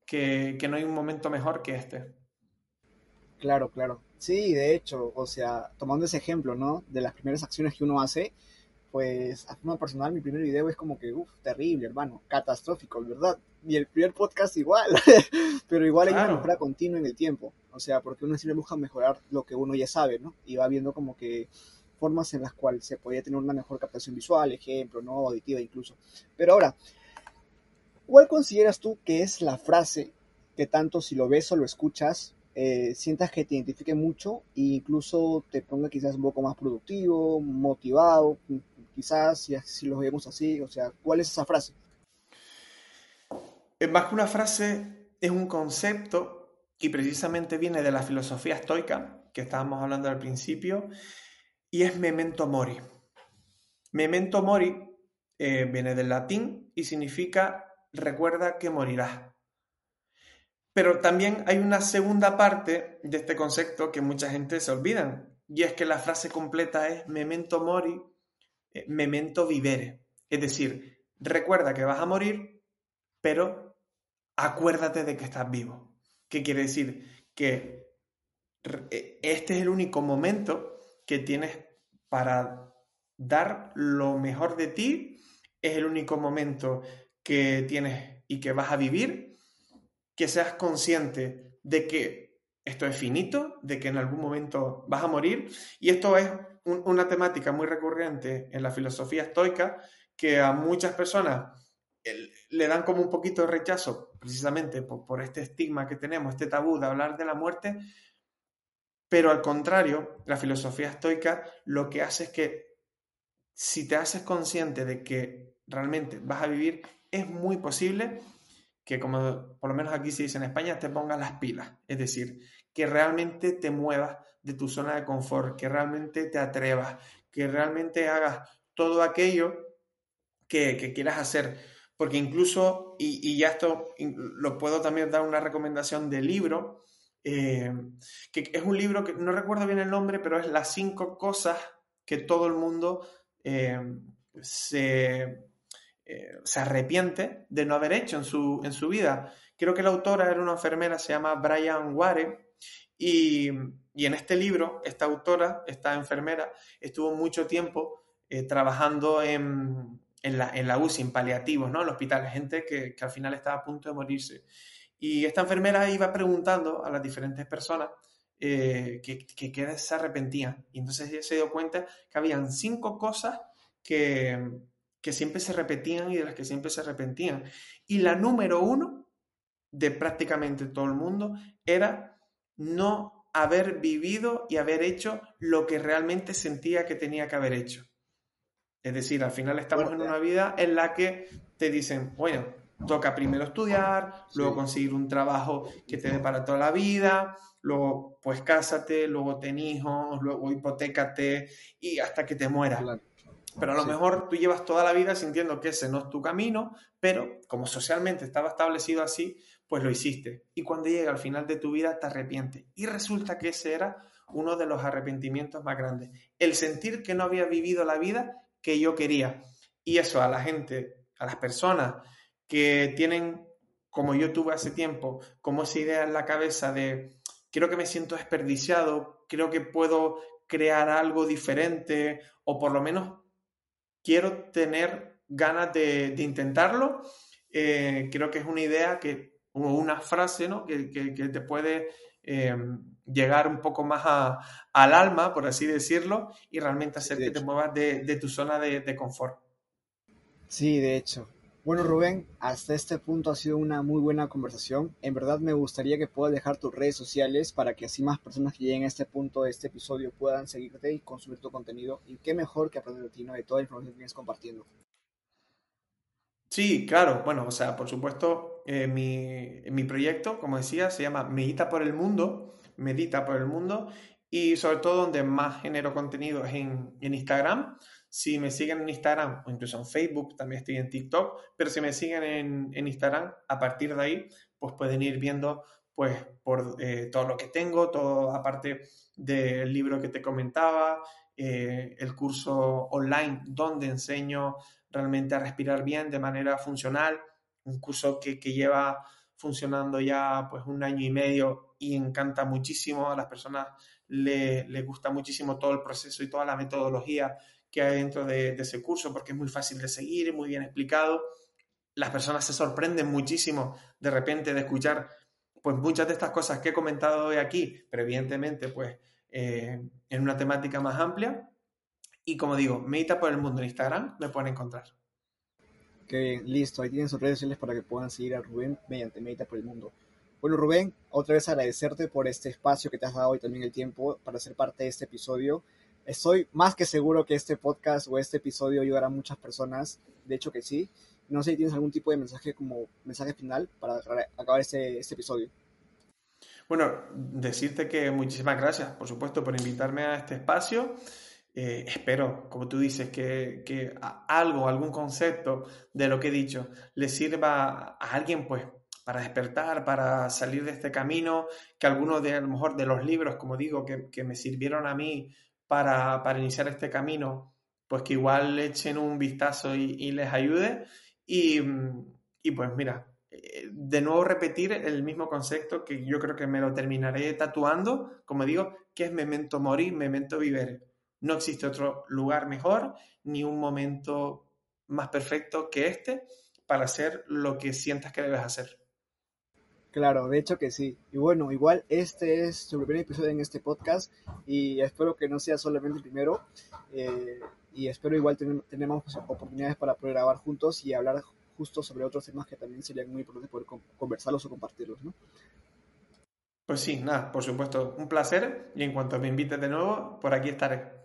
[SPEAKER 5] que, que no hay un momento mejor que este.
[SPEAKER 4] Claro, claro. Sí, de hecho, o sea, tomando ese ejemplo, ¿no? De las primeras acciones que uno hace, pues a forma personal mi primer video es como que, uff, terrible, hermano, catastrófico, ¿verdad? Y el primer podcast igual, pero igual hay una mejora continua en el tiempo, o sea, porque uno siempre busca mejorar lo que uno ya sabe, ¿no? Y va viendo como que formas en las cuales se podría tener una mejor captación visual, ejemplo, ¿no? Auditiva incluso. Pero ahora, ¿cuál consideras tú que es la frase que tanto si lo ves o lo escuchas, eh, sientas que te identifique mucho e incluso te ponga quizás un poco más productivo, motivado, quizás si, si lo vemos así, o sea, ¿cuál es esa frase?
[SPEAKER 5] Más que una frase, es un concepto y precisamente viene de la filosofía estoica, que estábamos hablando al principio, y es memento mori. Memento mori eh, viene del latín y significa recuerda que morirás. Pero también hay una segunda parte de este concepto que mucha gente se olvida, y es que la frase completa es memento mori eh, memento vivere. Es decir, recuerda que vas a morir, pero acuérdate de que estás vivo. ¿Qué quiere decir? Que eh, este es el único momento que tienes para dar lo mejor de ti, es el único momento que tienes y que vas a vivir, que seas consciente de que esto es finito, de que en algún momento vas a morir, y esto es una temática muy recurrente en la filosofía estoica que a muchas personas le dan como un poquito de rechazo, precisamente por, este estigma que tenemos, este tabú de hablar de la muerte, Pero al contrario, la filosofía estoica lo que hace es que si te haces consciente de que realmente vas a vivir, es muy posible que, como por lo menos aquí se dice en España, te pongas las pilas. Es decir, que realmente te muevas de tu zona de confort, que realmente te atrevas, que realmente hagas todo aquello que, quieras hacer. Porque incluso, y, ya esto lo puedo también dar una recomendación de libro, eh, que es un libro que no recuerdo bien el nombre, pero es las cinco cosas que todo el mundo eh, se, eh, se, arrepiente de no haber hecho en su, en su vida. Creo que la autora era una enfermera, se llama Brian Ware, y, en este libro, esta autora, esta enfermera, estuvo mucho tiempo trabajando en, en la, en la UCI, en paliativos, ¿no? En el hospital, gente que, que, al final estaba a punto de morirse. Y esta enfermera iba preguntando a las diferentes personas eh, que, que, se arrepentían. Y entonces ella se dio cuenta que habían cinco cosas que, que siempre se repetían y de las que siempre se arrepentían. Y la número uno de prácticamente todo el mundo era no haber vivido y haber hecho lo que realmente sentía que tenía que haber hecho. Es decir, al final estamos en una vida en la que te dicen, bueno, toca primero estudiar, luego conseguir un trabajo que te dé para toda la vida, luego pues cásate, luego ten hijos, luego hipotécate y hasta que te mueras. Pero a lo mejor tú llevas toda la vida sintiendo que ese no es tu camino, pero como socialmente estaba establecido así, pues lo hiciste. Y cuando llega al final de tu vida te arrepientes. Y resulta que ese era uno de los arrepentimientos más grandes. El sentir que no había vivido la vida que yo quería. Y eso a la gente, a las personas que tienen, como yo tuve hace tiempo, como esa idea en la cabeza de, creo que me siento desperdiciado, creo que puedo crear algo diferente o por lo menos quiero tener ganas de, intentarlo, eh, creo que es una idea que, o una frase ¿no? que, te puede eh, llegar un poco más al alma, por así decirlo, y realmente hacer que te muevas de, tu zona de, confort.
[SPEAKER 4] Sí, de hecho. Bueno, Rubén, hasta este punto ha sido una muy buena conversación. En verdad me gustaría que puedas dejar tus redes sociales para que así más personas que lleguen a este punto de este episodio puedan seguirte y consumir tu contenido. Y qué mejor que aprender de ti, ¿no? De toda la información que vienes compartiendo.
[SPEAKER 5] Sí, claro. Bueno, o sea, por supuesto, eh, mi, mi, proyecto, como decía, se llama Medita por el Mundo medita por el mundo y sobre todo donde más genero contenido es en, Instagram. Si me siguen en Instagram o incluso en Facebook, también estoy en TikTok, pero si me siguen en, Instagram, a partir de ahí, pues pueden ir viendo pues por eh, todo lo que tengo, todo aparte del libro que te comentaba, eh, el curso online donde enseño realmente a respirar bien de manera funcional, un curso que, que lleva funcionando ya pues un año y medio y encanta muchísimo, a las personas les le gusta muchísimo todo el proceso y toda la metodología que hay dentro de, ese curso porque es muy fácil de seguir, muy bien explicado. Las personas se sorprenden muchísimo de repente de escuchar pues muchas de estas cosas que he comentado hoy aquí, pero evidentemente pues eh, en una temática más amplia. Y como digo, Medita por el Mundo en Instagram me pueden encontrar.
[SPEAKER 4] Que listo, ahí tienen sus redes sociales para que puedan seguir a Rubén mediante Medita por el Mundo. Bueno, Rubén, otra vez agradecerte por este espacio que te has dado y también el tiempo para ser parte de este episodio. Estoy más que seguro que este podcast o este episodio ayudará a muchas personas. De hecho que sí. No sé si tienes algún tipo de mensaje como mensaje final para acabar este, este episodio.
[SPEAKER 5] Bueno, decirte que muchísimas gracias, por supuesto, por invitarme a este espacio. Eh, espero, como tú dices, que, que, algo, algún concepto de lo que he dicho le sirva a alguien, pues, para despertar, para salir de este camino, que algunos de a lo mejor de los libros, como digo, que, que me sirvieron a mí para, para, iniciar este camino, pues que igual le echen un vistazo y, y les ayude. Y, y, pues mira, eh, de nuevo repetir el mismo concepto que yo creo que me lo terminaré tatuando, como digo, que es memento mori, memento vivere no existe otro lugar mejor ni un momento más perfecto que este para hacer lo que sientas que debes hacer.
[SPEAKER 4] Claro, de hecho que sí. Y bueno, igual este es su primer episodio en este podcast y espero que no sea solamente el primero. Eh, y espero igual tenemos oportunidades para poder grabar juntos y hablar justo sobre otros temas que también serían muy importantes poder conversarlos o compartirlos, ¿no?
[SPEAKER 5] Pues sí, nada, por supuesto, un placer y en cuanto me invites de nuevo, por aquí estaré.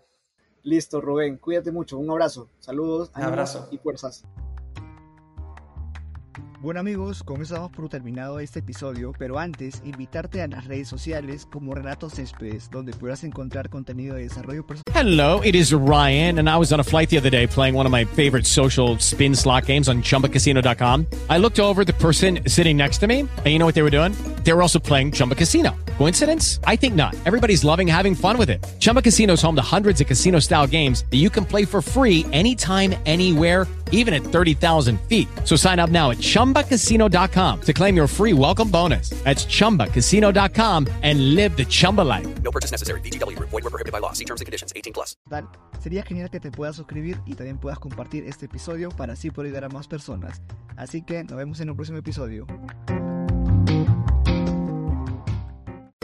[SPEAKER 4] Listo, Rubén, cuídate mucho, un abrazo, saludos,
[SPEAKER 5] Un abrazo
[SPEAKER 4] y fuerzas.
[SPEAKER 6] Bueno amigos, con eso damos por terminado este episodio, pero antes invitarte a las redes sociales como Renato Céspedes, donde podrás encontrar contenido de desarrollo personal.
[SPEAKER 7] Hello, it is Ryan, and I was on a flight the other day playing one of my favorite social spin slot games on ChumbaCasino.com. I looked over the person sitting next to me, and you know what they were doing? They were also playing Chumba Casino. Coincidence? I think not. Everybody's loving having fun with it. Chumba Casino is home to hundreds of casino-style games that you can play for free anytime, anywhere even at 30,000 feet. So sign up now at ChumbaCasino.com to claim your free welcome bonus. That's ChumbaCasino.com and live the Chumba life.
[SPEAKER 8] No purchase necessary. BGW. Void were prohibited by law. See terms and conditions. 18 plus.
[SPEAKER 6] Sería genial que te puedas suscribir y también puedas compartir este episodio para así poder ayudar a más personas. Así que nos vemos en un próximo episodio.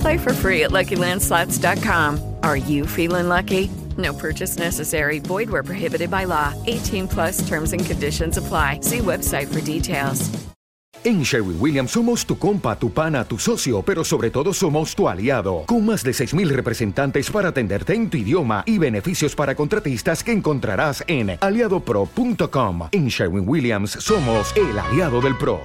[SPEAKER 9] Play for free at LuckyLandSlots.com. Are you feeling lucky? No purchase necessary. Void where prohibited by law. 18 plus terms and conditions apply. See website for details.
[SPEAKER 10] En Sherwin Williams somos tu compa, tu pana, tu socio, pero sobre todo somos tu aliado, con más de 6.000 representantes para atenderte en tu idioma y beneficios para contratistas que encontrarás en aliadopro.com. En Sherwin Williams somos el aliado del PRO.